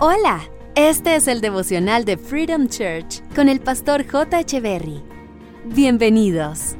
Hola, este es el devocional de Freedom Church con el pastor J. Echeverry. Bienvenidos.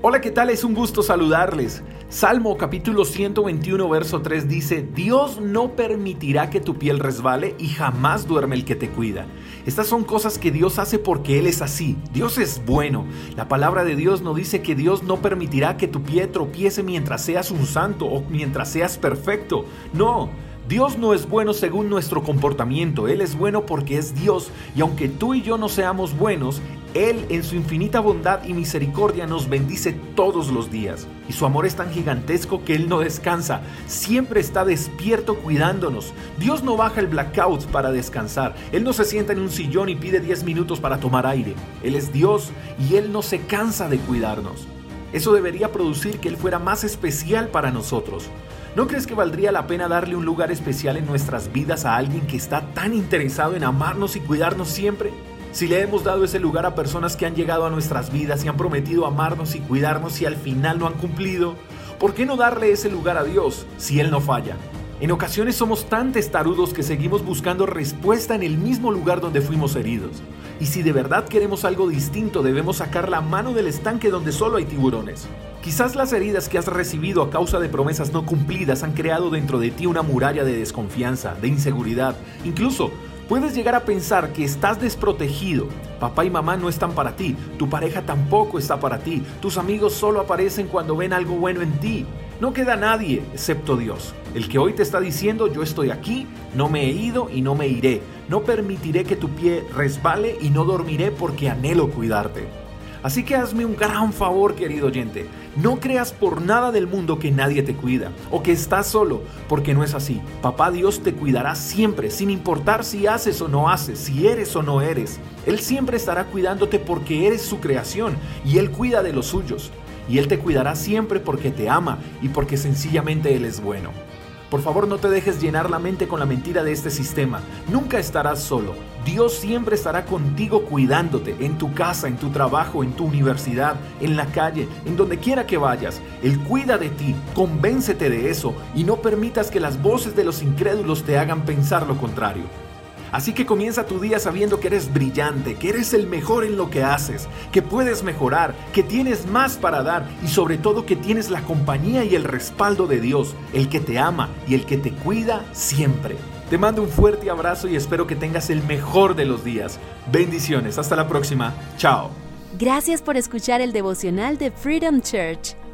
Hola, ¿qué tal? Es un gusto saludarles. Salmo capítulo 121, verso 3 dice, Dios no permitirá que tu piel resbale y jamás duerme el que te cuida. Estas son cosas que Dios hace porque Él es así. Dios es bueno. La palabra de Dios no dice que Dios no permitirá que tu pie tropiece mientras seas un santo o mientras seas perfecto. No. Dios no es bueno según nuestro comportamiento, Él es bueno porque es Dios y aunque tú y yo no seamos buenos, Él en su infinita bondad y misericordia nos bendice todos los días. Y su amor es tan gigantesco que Él no descansa, siempre está despierto cuidándonos. Dios no baja el blackout para descansar, Él no se sienta en un sillón y pide 10 minutos para tomar aire. Él es Dios y Él no se cansa de cuidarnos. Eso debería producir que Él fuera más especial para nosotros. ¿No crees que valdría la pena darle un lugar especial en nuestras vidas a alguien que está tan interesado en amarnos y cuidarnos siempre? Si le hemos dado ese lugar a personas que han llegado a nuestras vidas y han prometido amarnos y cuidarnos y al final no han cumplido, ¿por qué no darle ese lugar a Dios si Él no falla? En ocasiones somos tan testarudos que seguimos buscando respuesta en el mismo lugar donde fuimos heridos. Y si de verdad queremos algo distinto, debemos sacar la mano del estanque donde solo hay tiburones. Quizás las heridas que has recibido a causa de promesas no cumplidas han creado dentro de ti una muralla de desconfianza, de inseguridad. Incluso puedes llegar a pensar que estás desprotegido. Papá y mamá no están para ti, tu pareja tampoco está para ti, tus amigos solo aparecen cuando ven algo bueno en ti. No queda nadie excepto Dios, el que hoy te está diciendo yo estoy aquí, no me he ido y no me iré. No permitiré que tu pie resbale y no dormiré porque anhelo cuidarte. Así que hazme un gran favor, querido oyente. No creas por nada del mundo que nadie te cuida o que estás solo, porque no es así. Papá Dios te cuidará siempre, sin importar si haces o no haces, si eres o no eres. Él siempre estará cuidándote porque eres su creación y Él cuida de los suyos. Y Él te cuidará siempre porque te ama y porque sencillamente Él es bueno. Por favor, no te dejes llenar la mente con la mentira de este sistema. Nunca estarás solo. Dios siempre estará contigo cuidándote en tu casa, en tu trabajo, en tu universidad, en la calle, en donde quiera que vayas. Él cuida de ti, convéncete de eso y no permitas que las voces de los incrédulos te hagan pensar lo contrario. Así que comienza tu día sabiendo que eres brillante, que eres el mejor en lo que haces, que puedes mejorar, que tienes más para dar y sobre todo que tienes la compañía y el respaldo de Dios, el que te ama y el que te cuida siempre. Te mando un fuerte abrazo y espero que tengas el mejor de los días. Bendiciones, hasta la próxima. Chao. Gracias por escuchar el devocional de Freedom Church